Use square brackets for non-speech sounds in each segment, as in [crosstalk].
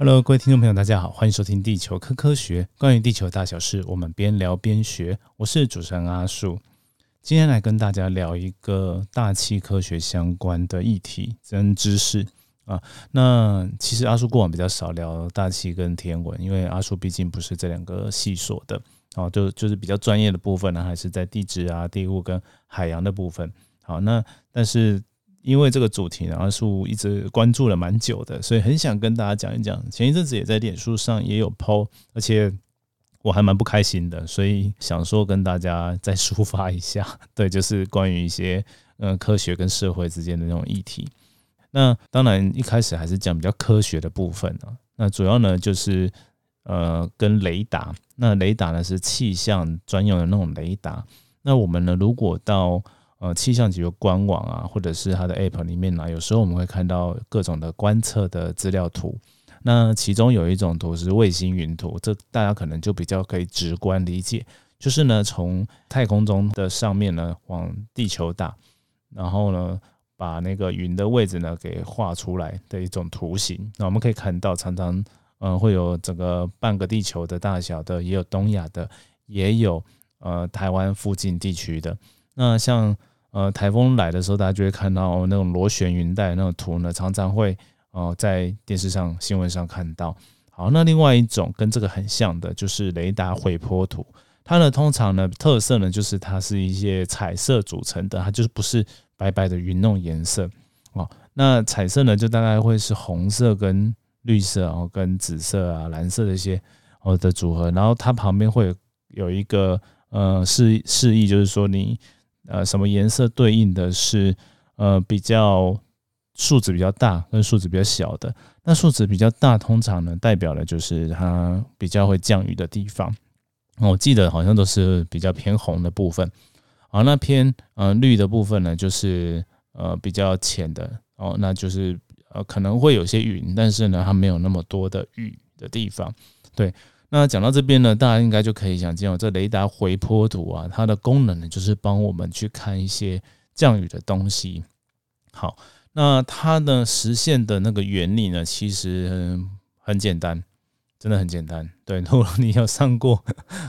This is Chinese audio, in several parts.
Hello，各位听众朋友，大家好，欢迎收听《地球科科学》，关于地球大小事，我们边聊边学。我是主持人阿树，今天来跟大家聊一个大气科学相关的议题跟知识啊。那其实阿树过往比较少聊大气跟天文，因为阿树毕竟不是这两个系所的哦，就就是比较专业的部分呢，还是在地质啊、地物跟海洋的部分。好，那但是。因为这个主题呢，阿树一直关注了蛮久的，所以很想跟大家讲一讲。前一阵子也在脸书上也有 PO，而且我还蛮不开心的，所以想说跟大家再抒发一下。[laughs] 对，就是关于一些嗯科学跟社会之间的那种议题。那当然一开始还是讲比较科学的部分啊。那主要呢就是呃跟雷达，那雷达呢是气象专用的那种雷达。那我们呢如果到呃，气象局的官网啊，或者是它的 App 里面呢，有时候我们会看到各种的观测的资料图。那其中有一种图是卫星云图，这大家可能就比较可以直观理解，就是呢从太空中的上面呢往地球打，然后呢把那个云的位置呢给画出来的一种图形。那我们可以看到，常常嗯会有整个半个地球的大小的，也有东亚的，也有呃台湾附近地区的。那像呃，台风来的时候，大家就会看到那种螺旋云带那种图呢，常常会呃在电视上、新闻上看到。好，那另外一种跟这个很像的，就是雷达回波图。它呢，通常呢特色呢，就是它是一些彩色组成的，它就是不是白白的云那种颜色哦。那彩色呢，就大概会是红色跟绿色，然后跟紫色啊、蓝色的一些哦的组合。然后它旁边会有一个呃示示意，就是说你。呃，什么颜色对应的是呃比较数值比较大跟数值比较小的？那数值比较大，通常呢代表的就是它比较会降雨的地方。我记得好像都是比较偏红的部分，好，那偏呃绿的部分呢，就是呃比较浅的哦，那就是呃可能会有些云，但是呢它没有那么多的雨的地方，对。那讲到这边呢，大家应该就可以想见哦，这雷达回波图啊，它的功能呢就是帮我们去看一些降雨的东西。好，那它呢实现的那个原理呢，其实很很简单，真的很简单。对，如果你有上过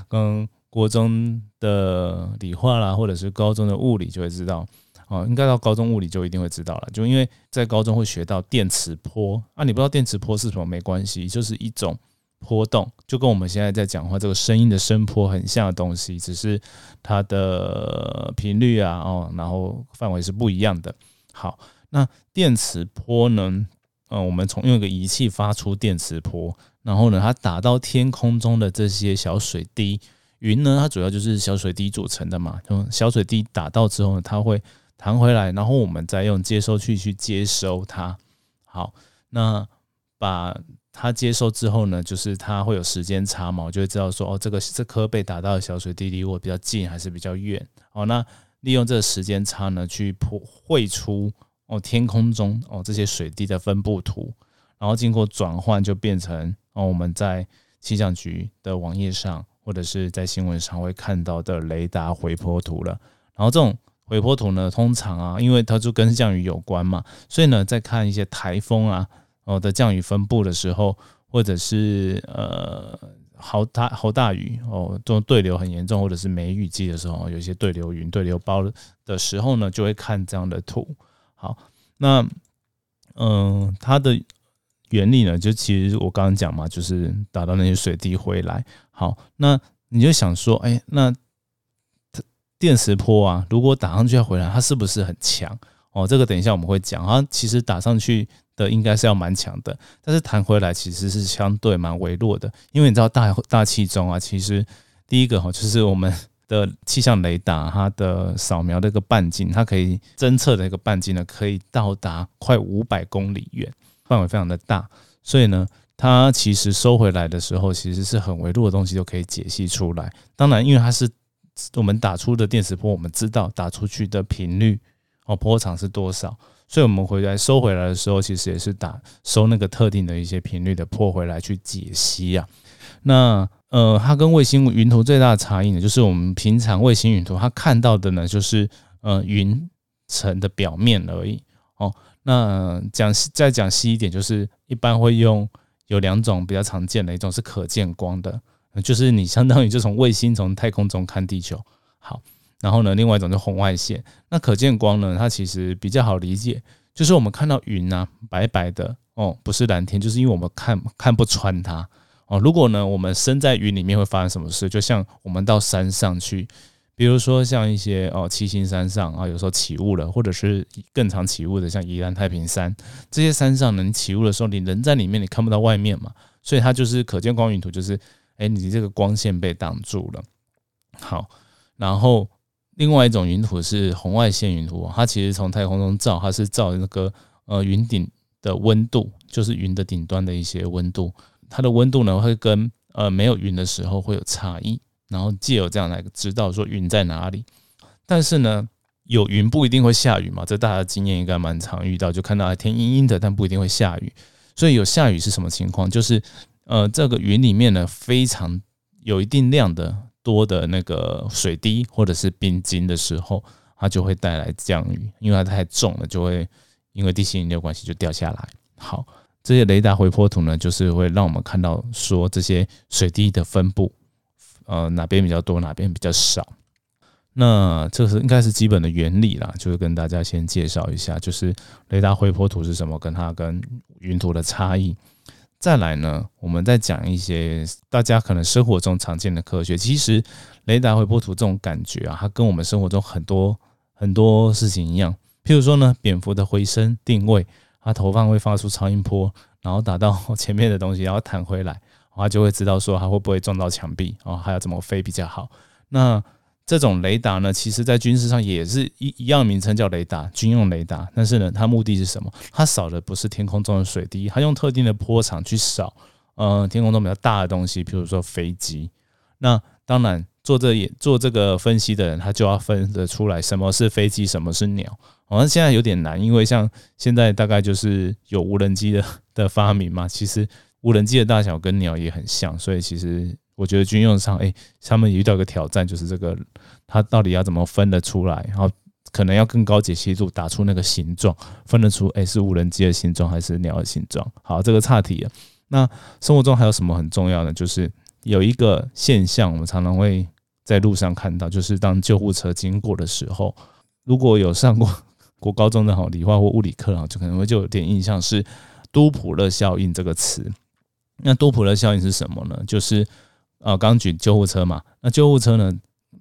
嗯国中的理化啦，或者是高中的物理，就会知道哦，应该到高中物理就一定会知道了，就因为在高中会学到电磁波啊，你不知道电磁波是什么没关系，就是一种。波动就跟我们现在在讲话这个声音的声波很像的东西，只是它的频率啊，哦，然后范围是不一样的。好，那电磁波呢？嗯，我们从用一个仪器发出电磁波，然后呢，它打到天空中的这些小水滴，云呢，它主要就是小水滴组成的嘛。小水滴打到之后呢，它会弹回来，然后我们再用接收器去接收它。好，那把。它接收之后呢，就是它会有时间差嘛，我就会知道说，哦，这个这颗被打到的小水滴离我比较近还是比较远。哦，那利用这个时间差呢，去绘出哦天空中哦这些水滴的分布图，然后经过转换就变成哦我们在气象局的网页上或者是在新闻上会看到的雷达回波图了。然后这种回波图呢，通常啊，因为它就跟降雨有关嘛，所以呢，在看一些台风啊。哦的降雨分布的时候，或者是呃好大好大雨哦，这种对流很严重，或者是梅雨季的时候，有一些对流云、对流包的时候呢，就会看这样的图。好，那嗯，它的原理呢，就其实我刚刚讲嘛，就是打到那些水滴回来。好，那你就想说，哎，那电磁波啊，如果打上去要回来，它是不是很强？哦，这个等一下我们会讲。它其实打上去。的应该是要蛮强的，但是弹回来其实是相对蛮微弱的，因为你知道大大气中啊，其实第一个哈就是我们的气象雷达，它的扫描的一个半径，它可以侦测的一个半径呢，可以到达快五百公里远，范围非常的大，所以呢，它其实收回来的时候，其实是很微弱的东西都可以解析出来。当然，因为它是我们打出的电磁波，我们知道打出去的频率哦波长是多少。所以，我们回来收回来的时候，其实也是打收那个特定的一些频率的破回来去解析啊。那呃，它跟卫星云图最大的差异呢，就是我们平常卫星云图它看到的呢，就是呃云层的表面而已哦。那讲再讲细一点，就是一般会用有两种比较常见的，一种是可见光的，就是你相当于就从卫星从太空中看地球。好，然后呢，另外一种是红外线。那可见光呢，它其实比较好理解，就是我们看到云啊，白白的哦，不是蓝天，就是因为我们看看不穿它哦。如果呢，我们身在云里面会发生什么事？就像我们到山上去。比如说像一些哦七星山上啊，有时候起雾了，或者是更常起雾的，像宜兰太平山这些山上呢，你起雾的时候，你人在里面，你看不到外面嘛，所以它就是可见光云图，就是哎，你这个光线被挡住了。好，然后另外一种云图是红外线云图，它其实从太空中照，它是照那个呃云顶的温度，就是云的顶端的一些温度，它的温度呢会跟呃没有云的时候会有差异。然后借由这样来知道说云在哪里，但是呢，有云不一定会下雨嘛，这大家经验应该蛮常遇到，就看到天阴阴的，但不一定会下雨。所以有下雨是什么情况？就是呃，这个云里面呢，非常有一定量的多的那个水滴或者是冰晶的时候，它就会带来降雨，因为它太重了，就会因为地心引力关系就掉下来。好，这些雷达回波图呢，就是会让我们看到说这些水滴的分布。呃，哪边比较多，哪边比较少？那这是应该是基本的原理啦，就是跟大家先介绍一下，就是雷达回波图是什么，跟它跟云图的差异。再来呢，我们再讲一些大家可能生活中常见的科学。其实雷达回波图这种感觉啊，它跟我们生活中很多很多事情一样。譬如说呢，蝙蝠的回声定位，它投放会发出超音波，然后打到前面的东西，然后弹回来。它就会知道说它会不会撞到墙壁哦，还要怎么飞比较好。那这种雷达呢，其实在军事上也是一一样名称叫雷达，军用雷达。但是呢，它目的是什么？它扫的不是天空中的水滴，它用特定的波长去扫，呃，天空中比较大的东西，比如说飞机。那当然做这也做这个分析的人，他就要分得出来什么是飞机，什么是鸟。好像现在有点难，因为像现在大概就是有无人机的的发明嘛，其实。无人机的大小跟鸟也很像，所以其实我觉得军用上，哎，他们遇到一个挑战，就是这个它到底要怎么分得出来，然后可能要更高解析度打出那个形状，分得出，哎，是无人机的形状还是鸟的形状？好，这个差题了。那生活中还有什么很重要的？就是有一个现象，我们常常会在路上看到，就是当救护车经过的时候，如果有上过 [laughs] 国高中的好理化或物理课啊，就可能会就有点印象是多普勒效应这个词。那多普勒效应是什么呢？就是啊，刚举救护车嘛。那救护车呢，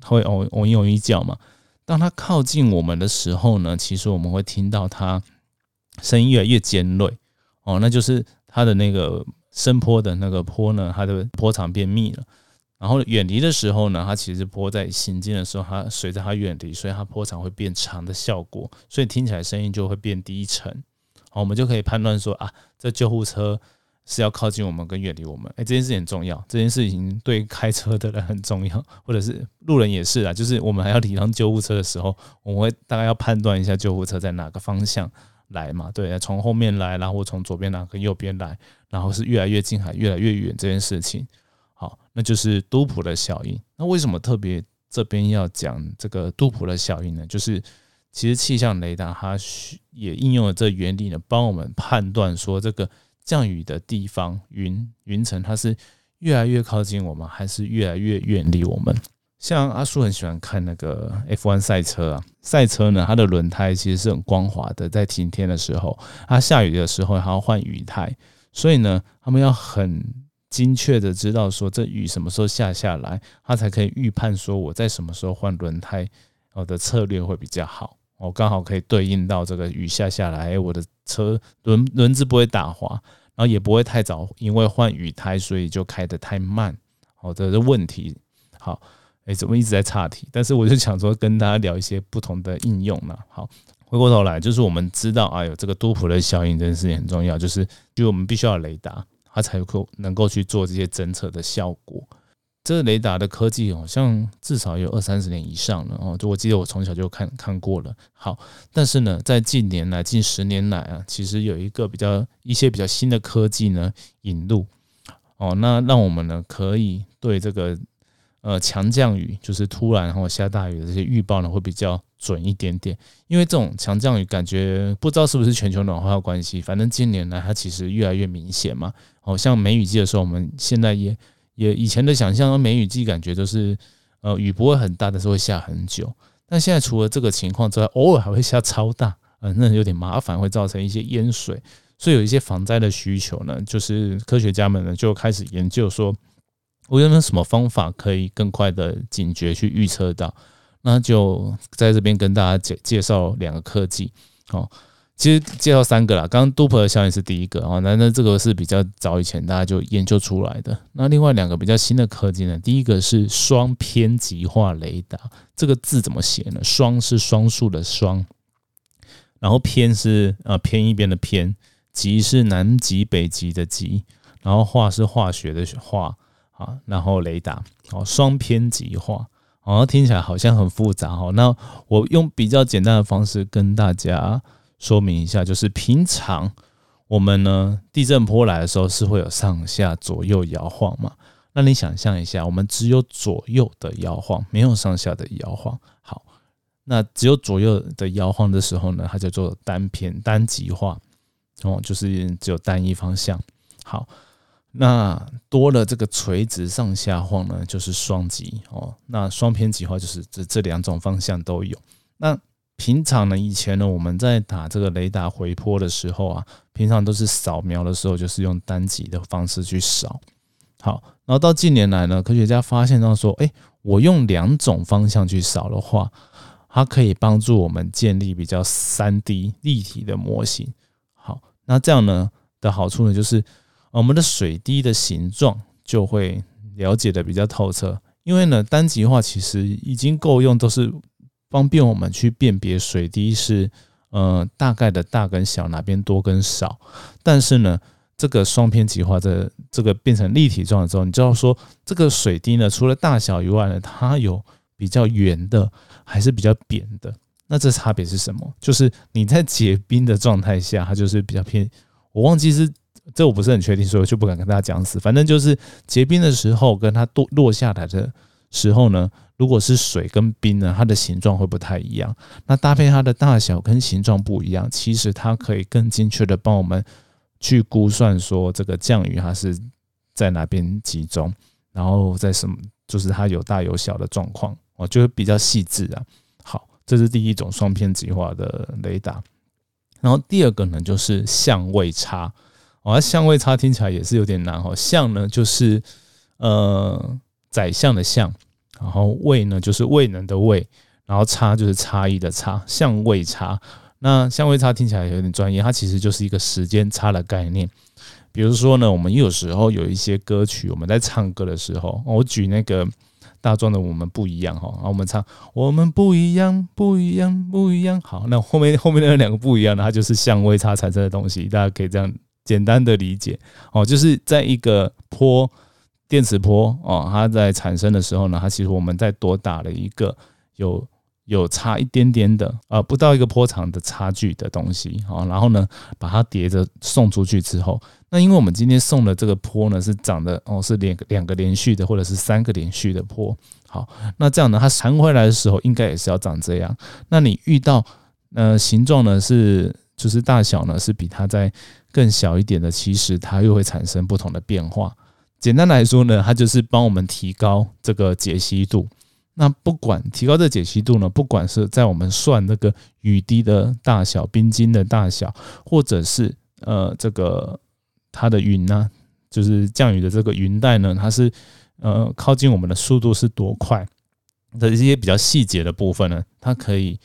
会哦哦一哦一叫嘛。当它靠近我们的时候呢，其实我们会听到它声音越来越尖锐哦，那就是它的那个声波的那个波呢，它的波长变密了。然后远离的时候呢，它其实波在行进的时候，它随着它远离，所以它波长会变长的效果，所以听起来声音就会变低沉。好，我们就可以判断说啊，这救护车。是要靠近我们跟远离我们，哎，这件事很重要。这件事情对开车的人很重要，或者是路人也是啊。就是我们还要礼让救护车的时候，我们会大概要判断一下救护车在哪个方向来嘛？对，从后面来，然后从左边来跟右边来，然后是越来越近还越来越远这件事情。好，那就是多普的效应。那为什么特别这边要讲这个多普的效应呢？就是其实气象雷达它也应用了这原理呢，帮我们判断说这个。降雨的地方，云云层它是越来越靠近我们，还是越来越远离我们？像阿叔很喜欢看那个 F1 赛车啊，赛车呢，它的轮胎其实是很光滑的，在晴天的时候，它下雨的时候还要换雨胎，所以呢，他们要很精确的知道说这雨什么时候下下来，他才可以预判说我在什么时候换轮胎，我的策略会比较好。我刚好可以对应到这个雨下下来，我的车轮轮子不会打滑，然后也不会太早，因为换雨胎，所以就开得太慢。好的，这问题好，哎，怎么一直在岔题？但是我就想说，跟大家聊一些不同的应用呢。好，回过头来，就是我们知道啊，有这个多普勒效应这件事情很重要，就是就我们必须要雷达，它才够能够去做这些侦测的效果。这雷达的科技好像至少有二三十年以上了哦，就我记得我从小就看看过了。好，但是呢，在近年来、近十年来啊，其实有一个比较一些比较新的科技呢引入哦，那让我们呢可以对这个呃强降雨，就是突然然后下大雨的这些预报呢，会比较准一点点。因为这种强降雨感觉不知道是不是全球暖化的关系，反正近年来它其实越来越明显嘛。好像梅雨季的时候，我们现在也也以前的想象，梅雨季感觉都是呃雨不会很大，但是会下很久。但现在除了这个情况之外，偶尔还会下超大，嗯，[laughs] 那有点麻烦，会造成一些淹水。所以有一些防灾的需求呢，就是科学家们呢就开始研究说，我有没有什么方法可以更快的警觉去预测到？那就在这边跟大家介介绍两个科技，哦，其实介绍三个啦。刚刚杜普的效应是第一个哦，那那这个是比较早以前大家就研究出来的。那另外两个比较新的科技呢，第一个是双偏极化雷达，这个字怎么写呢？双是双数的双，然后偏是呃偏一边的偏。极是南极、北极的极，然后化是化学的化啊，然后雷达哦，双偏极化，哦，听起来好像很复杂哈。那我用比较简单的方式跟大家说明一下，就是平常我们呢地震波来的时候是会有上下左右摇晃嘛？那你想象一下，我们只有左右的摇晃，没有上下的摇晃。好，那只有左右的摇晃的时候呢，它叫做单偏单极化。哦，就是只有单一方向。好，那多了这个垂直上下晃呢，就是双极哦。那双偏极化就是这这两种方向都有。那平常呢，以前呢，我们在打这个雷达回波的时候啊，平常都是扫描的时候就是用单极的方式去扫。好，然后到近年来呢，科学家发现到说，哎，我用两种方向去扫的话，它可以帮助我们建立比较三 D 立体的模型。好那这样呢的好处呢，就是我们的水滴的形状就会了解的比较透彻。因为呢，单极化其实已经够用，都是方便我们去辨别水滴是呃大概的大跟小，哪边多跟少。但是呢，这个双偏极化的这个变成立体状的时候，你知道说这个水滴呢，除了大小以外呢，它有比较圆的，还是比较扁的。那这差别是什么？就是你在结冰的状态下，它就是比较偏。我忘记是这，我不是很确定，所以我就不敢跟大家讲死。反正就是结冰的时候，跟它落落下来的时候呢，如果是水跟冰呢，它的形状会不太一样。那搭配它的大小跟形状不一样，其实它可以更精确的帮我们去估算说这个降雨它是在哪边集中，然后在什么，就是它有大有小的状况，我觉得比较细致啊。好这是第一种双偏极化的雷达，然后第二个呢就是相位差，哦，相位差听起来也是有点难哦。相呢就是呃宰相的相，然后位呢就是位能的位，然后差就是差异的差，相位差。那相位差听起来有点专业，它其实就是一个时间差的概念。比如说呢，我们有时候有一些歌曲，我们在唱歌的时候，我举那个。大壮的我们不一样哈，然后我们唱我们不一样，不一样，不一样。好，那后面后面那两个不一样的，它就是相位差产生的东西，大家可以这样简单的理解哦。就是在一个坡电磁波哦，它在产生的时候呢，它其实我们在多打了一个有。有差一点点的，呃，不到一个波长的差距的东西，好，然后呢，把它叠着送出去之后，那因为我们今天送的这个波呢是长的哦，是两两个连续的，或者是三个连续的波，好，那这样呢，它弹回来的时候应该也是要长这样。那你遇到呃形状呢是就是大小呢是比它在更小一点的，其实它又会产生不同的变化。简单来说呢，它就是帮我们提高这个解析度。那不管提高这解析度呢，不管是在我们算那个雨滴的大小、冰晶的大小，或者是呃这个它的云呢，就是降雨的这个云带呢，它是呃靠近我们的速度是多快的一些比较细节的部分呢，它可以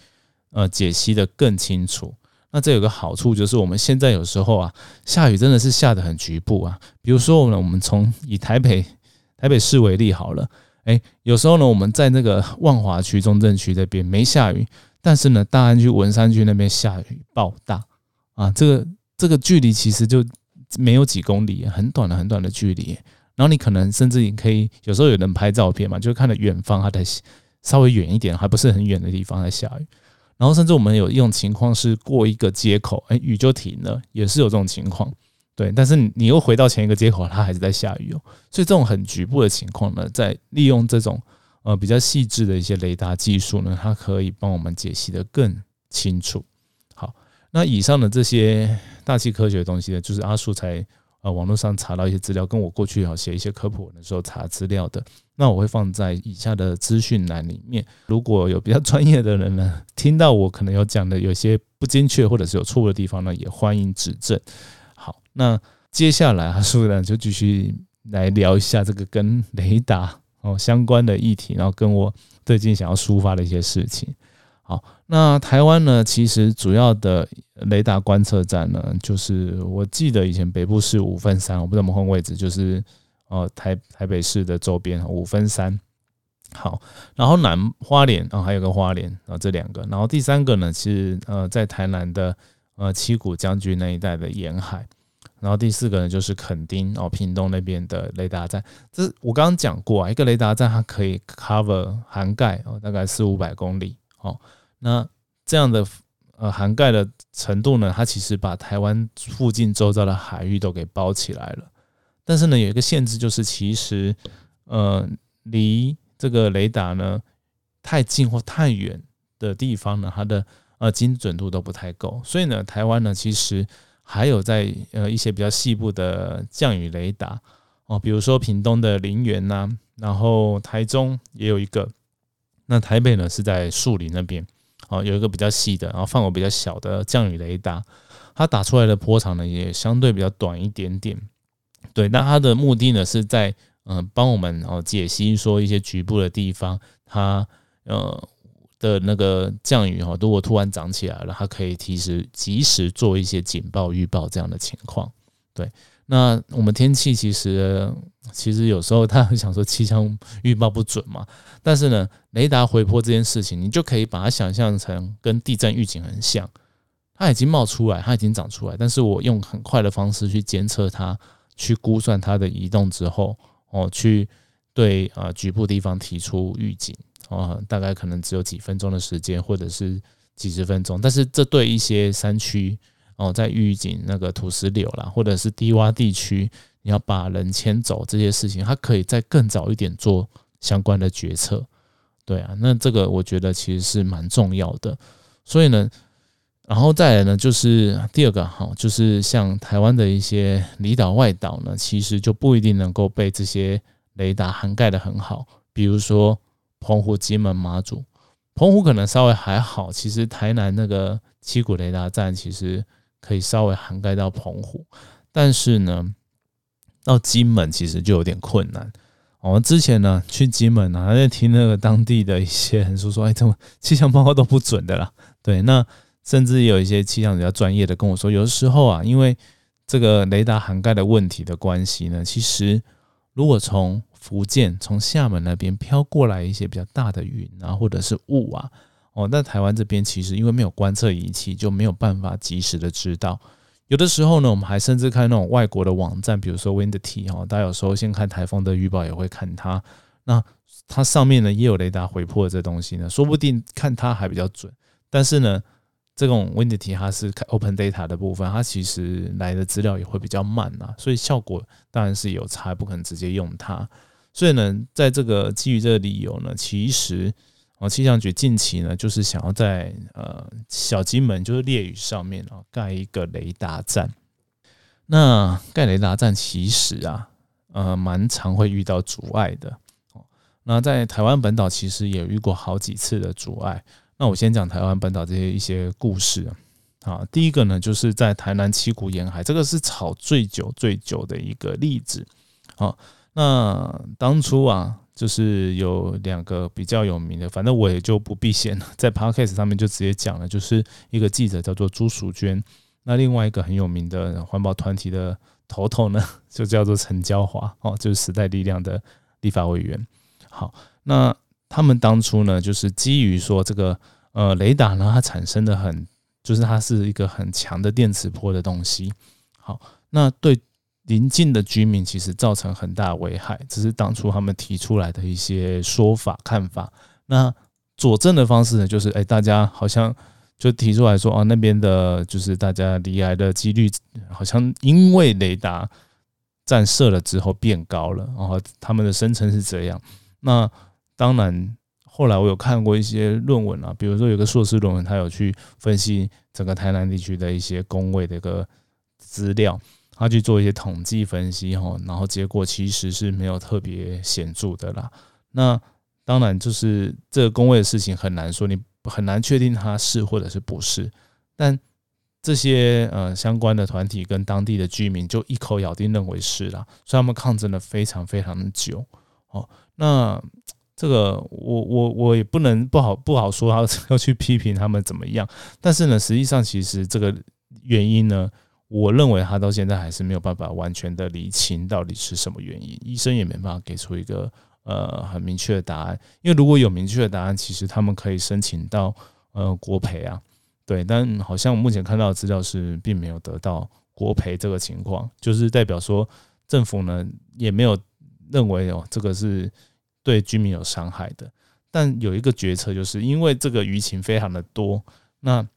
呃解析的更清楚。那这有个好处就是我们现在有时候啊下雨真的是下的很局部啊，比如说我们我们从以台北台北市为例好了。哎，有时候呢，我们在那个万华区、中正区这边没下雨，但是呢，大安区、文山区那边下雨暴大啊，这个这个距离其实就没有几公里，很短的、很短的距离。然后你可能甚至你可以有时候有人拍照片嘛，就看到远方它在稍微远一点，还不是很远的地方在下雨。然后甚至我们有一种情况是过一个街口，哎，雨就停了，也是有这种情况。对，但是你又回到前一个接口，它还是在下雨哦。所以这种很局部的情况呢，在利用这种呃比较细致的一些雷达技术呢，它可以帮我们解析的更清楚。好，那以上的这些大气科学的东西呢，就是阿树才呃网络上查到一些资料，跟我过去要写一些科普文的时候查资料的。那我会放在以下的资讯栏里面。如果有比较专业的人呢，听到我可能有讲的有些不精确或者是有错误的地方呢，也欢迎指正。好，那接下来阿树呢就继续来聊一下这个跟雷达哦相关的议题，然后跟我最近想要抒发的一些事情。好，那台湾呢，其实主要的雷达观测站呢，就是我记得以前北部是五分山，我不知道我们换位置就是。哦，台台北市的周边五分山，好，然后南花莲啊，还有个花莲啊，这两个，然后第三个呢是呃在台南的呃七股将军那一带的沿海，然后第四个呢就是垦丁哦屏东那边的雷达站，这我刚刚讲过啊，一个雷达站它可以 cover 涵盖哦大概四五百公里哦，那这样的呃涵盖的程度呢，它其实把台湾附近周遭的海域都给包起来了。但是呢，有一个限制，就是其实，呃，离这个雷达呢太近或太远的地方呢，它的呃精准度都不太够。所以呢，台湾呢其实还有在呃一些比较细部的降雨雷达哦，比如说屏东的林园呐，然后台中也有一个，那台北呢是在树林那边哦，有一个比较细的，然后范围比较小的降雨雷达，它打出来的波长呢也相对比较短一点点。对，那它的目的呢，是在嗯帮我们哦解析说一些局部的地方，它呃的那个降雨哈，如果突然涨起来了，它可以提时及时做一些警报预报这样的情况。对，那我们天气其实其实有时候 [laughs] 他想说气象预报不准嘛，但是呢，雷达回波这件事情，你就可以把它想象成跟地震预警很像，它已经冒出来，它已经长出来，但是我用很快的方式去监测它。去估算它的移动之后，哦，去对啊局部地方提出预警，哦，大概可能只有几分钟的时间，或者是几十分钟。但是这对一些山区哦，在预警那个土石流啦，或者是低洼地区，你要把人迁走这些事情，它可以在更早一点做相关的决策。对啊，那这个我觉得其实是蛮重要的。所以呢。然后再来呢，就是第二个哈，就是像台湾的一些离岛外岛呢，其实就不一定能够被这些雷达涵盖的很好。比如说澎湖、金门、马祖，澎湖可能稍微还好，其实台南那个七股雷达站其实可以稍微涵盖到澎湖，但是呢，到金门其实就有点困难。我们之前呢去金门啊，在听那个当地的一些人说说，哎，怎么气象报告都不准的啦？对，那。甚至有一些气象比较专业的跟我说，有的时候啊，因为这个雷达涵盖的问题的关系呢，其实如果从福建、从厦门那边飘过来一些比较大的云啊，或者是雾啊，哦，那台湾这边其实因为没有观测仪器，就没有办法及时的知道。有的时候呢，我们还甚至看那种外国的网站，比如说 Wind-T 哈，大家有时候先看台风的预报也会看它，那它上面呢也有雷达回破这东西呢，说不定看它还比较准，但是呢。这种 Wind 题它是 Open Data 的部分，它其实来的资料也会比较慢啊，所以效果当然是有差，不可能直接用它。所以呢，在这个基于这个理由呢，其实啊气象局近期呢就是想要在呃小金门就是烈屿上面啊盖一个雷达站。那盖雷达站其实啊呃蛮常会遇到阻碍的哦。那在台湾本岛其实也遇过好几次的阻碍。那我先讲台湾本岛这些一些故事啊。第一个呢，就是在台南七股沿海，这个是炒最久最久的一个例子。好，那当初啊，就是有两个比较有名的，反正我也就不避嫌了，[laughs] 在 podcast 上面就直接讲了，就是一个记者叫做朱淑娟，那另外一个很有名的环保团体的头头呢，[laughs] 就叫做陈娇华，哦，就是时代力量的立法委员。好，那。他们当初呢，就是基于说这个呃雷达呢，它产生的很，就是它是一个很强的电磁波的东西。好，那对邻近的居民其实造成很大危害，这是当初他们提出来的一些说法看法。那佐证的方式呢，就是哎，大家好像就提出来说，哦，那边的就是大家离癌的几率好像因为雷达站射了之后变高了，然后他们的声称是这样。那当然，后来我有看过一些论文啊，比如说有个硕士论文，他有去分析整个台南地区的一些工位的一个资料，他去做一些统计分析哈，然后结果其实是没有特别显著的啦。那当然，就是这个工位的事情很难说，你很难确定它是或者是不是。但这些呃相关的团体跟当地的居民就一口咬定认为是啦，所以他们抗争了非常非常的久。哦，那这个我我我也不能不好不好说要 [laughs] 要去批评他们怎么样。但是呢，实际上其实这个原因呢，我认为他到现在还是没有办法完全的理清到底是什么原因，医生也没办法给出一个。呃，很明确的答案，因为如果有明确的答案，其实他们可以申请到呃国赔啊，对，但好像目前看到的资料是并没有得到国赔这个情况，就是代表说政府呢也没有认为哦这个是对居民有伤害的，但有一个决策就是因为这个舆情非常的多，那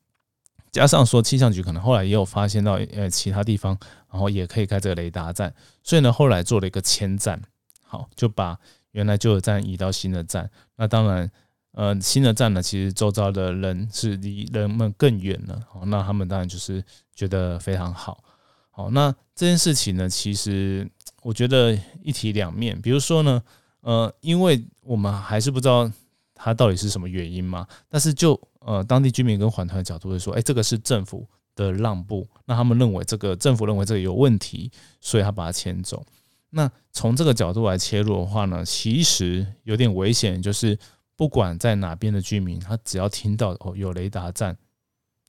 加上说气象局可能后来也有发现到呃其他地方，然后也可以开这个雷达站，所以呢后来做了一个迁站，好就把。原来旧的站移到新的站，那当然，呃，新的站呢，其实周遭的人是离人们更远了，哦，那他们当然就是觉得非常好，好，那这件事情呢，其实我觉得一体两面，比如说呢，呃，因为我们还是不知道它到底是什么原因嘛，但是就呃当地居民跟环团的角度会说，哎，这个是政府的让步，那他们认为这个政府认为这个有问题，所以他把它迁走。那从这个角度来切入的话呢，其实有点危险，就是不管在哪边的居民，他只要听到哦有雷达站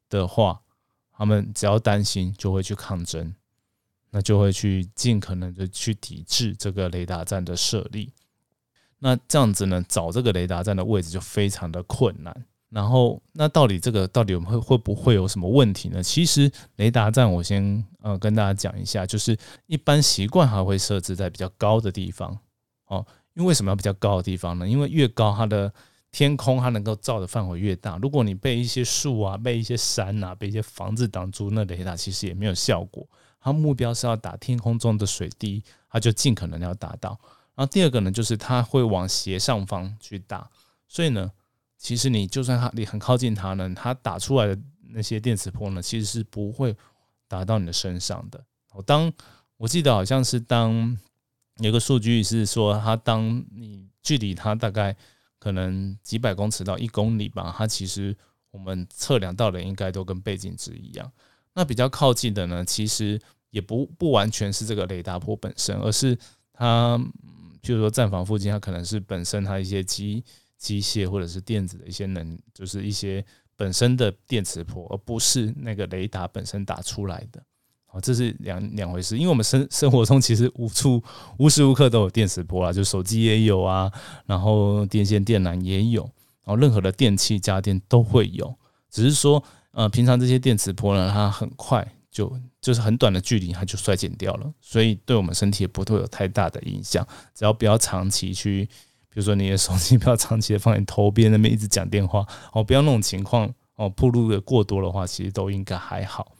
的话，他们只要担心就会去抗争，那就会去尽可能的去抵制这个雷达站的设立。那这样子呢，找这个雷达站的位置就非常的困难。然后，那到底这个到底我们会会不会有什么问题呢？其实雷达站我先呃跟大家讲一下，就是一般习惯还会设置在比较高的地方哦。因为为什么要比较高的地方呢？因为越高，它的天空它能够照的范围越大。如果你被一些树啊、被一些山啊、被一些房子挡住，那雷达其实也没有效果。它目标是要打天空中的水滴，它就尽可能要达到。然后第二个呢，就是它会往斜上方去打，所以呢。其实你就算它你很靠近它呢，它打出来的那些电磁波呢，其实是不会打到你的身上的。我当我记得好像是当有个数据是说，它当你距离它大概可能几百公尺到一公里吧，它其实我们测量到的应该都跟背景值一样。那比较靠近的呢，其实也不不完全是这个雷达波本身，而是它，譬如说站房附近，它可能是本身它一些机。机械或者是电子的一些能，就是一些本身的电磁波，而不是那个雷达本身打出来的。哦，这是两两回事。因为我们生生活中其实无处无时无刻都有电磁波啊，就手机也有啊，然后电线电缆也有，然后任何的电器家电都会有。只是说，呃，平常这些电磁波呢，它很快就就是很短的距离它就衰减掉了，所以对我们身体也不会有太大的影响。只要不要长期去。比如说你的手机不要长期的放在头边那边一直讲电话哦，不要那种情况哦，铺路的过多的话，其实都应该还好。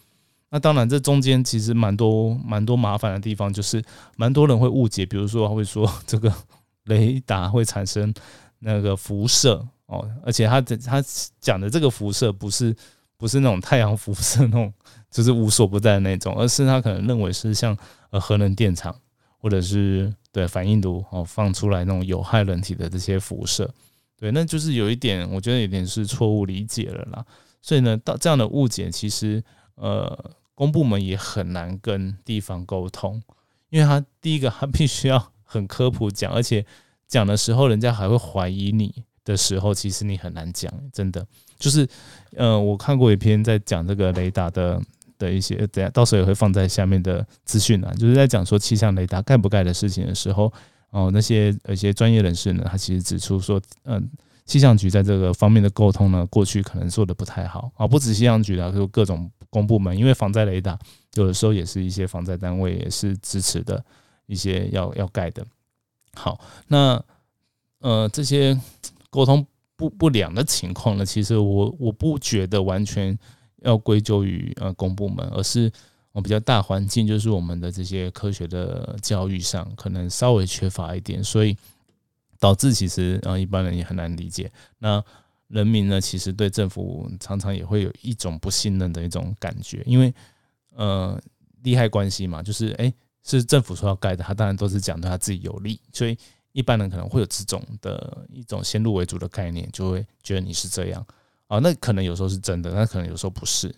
那当然，这中间其实蛮多蛮多麻烦的地方，就是蛮多人会误解，比如说会说这个雷达会产生那个辐射哦，而且他的他讲的这个辐射不是不是那种太阳辐射那种，就是无所不在的那种，而是他可能认为是像呃核能电厂或者是。对反应炉哦，放出来那种有害人体的这些辐射，对，那就是有一点，我觉得有点是错误理解了啦。所以呢，到这样的误解，其实呃，公部门也很难跟地方沟通，因为他第一个他必须要很科普讲，而且讲的时候，人家还会怀疑你的时候，其实你很难讲，真的就是呃，我看过一篇在讲这个雷达的。的一些，等下到时候也会放在下面的资讯啊，就是在讲说气象雷达盖不盖的事情的时候，哦，那些一些专业人士呢，他其实指出说，嗯，气象局在这个方面的沟通呢，过去可能做的不太好啊，不止气象局的，就各种公部门，因为防灾雷达有的时候也是一些防灾单位也是支持的一些要要盖的。好，那呃这些沟通不不良的情况呢，其实我我不觉得完全要归咎于呃公部门，而是我比较大环境，就是我们的这些科学的教育上可能稍微缺乏一点，所以导致其实呃一般人也很难理解。那人民呢，其实对政府常常也会有一种不信任的一种感觉，因为呃利害关系嘛，就是诶是政府说要盖的，他当然都是讲对他自己有利，所以。一般人可能会有这种的一种先入为主的概念，就会觉得你是这样啊，那可能有时候是真的，那可能有时候不是。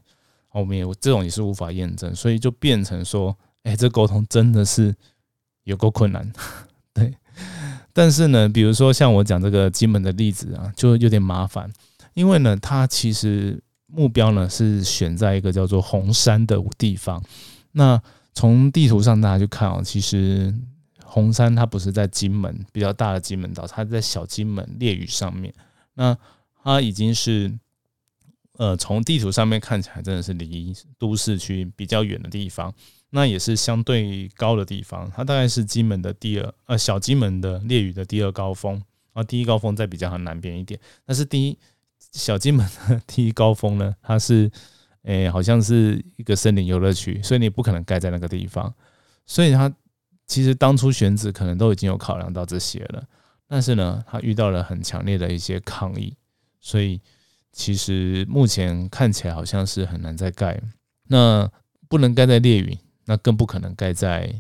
我们也这种也是无法验证，所以就变成说，哎，这沟通真的是有够困难。[laughs] 对，但是呢，比如说像我讲这个金门的例子啊，就有点麻烦，因为呢，它其实目标呢是选在一个叫做红山的地方。那从地图上大家去看啊，其实。红山它不是在金门比较大的金门岛，它在小金门列屿上面。那它已经是呃，从地图上面看起来，真的是离都市区比较远的地方。那也是相对高的地方，它大概是金门的第二呃小金门的列屿的第二高峰啊，第一高峰在比较南边一点。但是第一小金门的第一高峰呢，它是诶好像是一个森林游乐区，所以你不可能盖在那个地方，所以它。其实当初选址可能都已经有考量到这些了，但是呢，他遇到了很强烈的一些抗议，所以其实目前看起来好像是很难再盖。那不能盖在烈屿，那更不可能盖在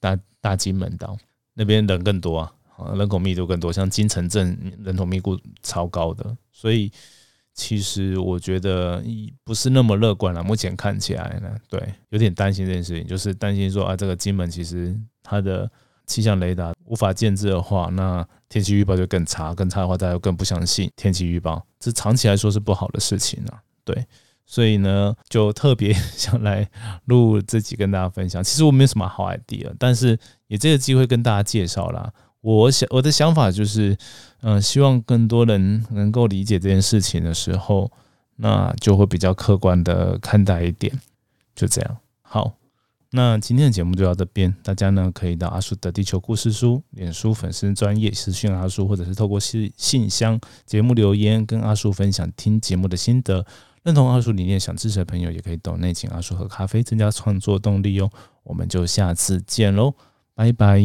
大大金门岛那边，人更多啊，人口密度更多，像金城镇人口密度超高的，所以。其实我觉得不是那么乐观了。目前看起来呢，对，有点担心这件事情，就是担心说啊，这个金门其实它的气象雷达无法建制的话，那天气预报就更差，更差的话大家更不相信天气预报，这长期来说是不好的事情啊。对，所以呢，[laughs] 就特别 [laughs] 想来录这集跟大家分享。其实我没有什么好 idea，但是也这个机会跟大家介绍啦。我想我的想法就是，嗯，希望更多人能够理解这件事情的时候，那就会比较客观的看待一点，就这样。好，那今天的节目就到这边，大家呢可以到阿叔的地球故事书脸书粉丝专业私讯阿叔，或者是透过信信箱节目留言跟阿叔分享听节目的心得。认同阿叔理念想支持的朋友，也可以到内请阿叔喝咖啡，增加创作动力哦。我们就下次见喽，拜拜。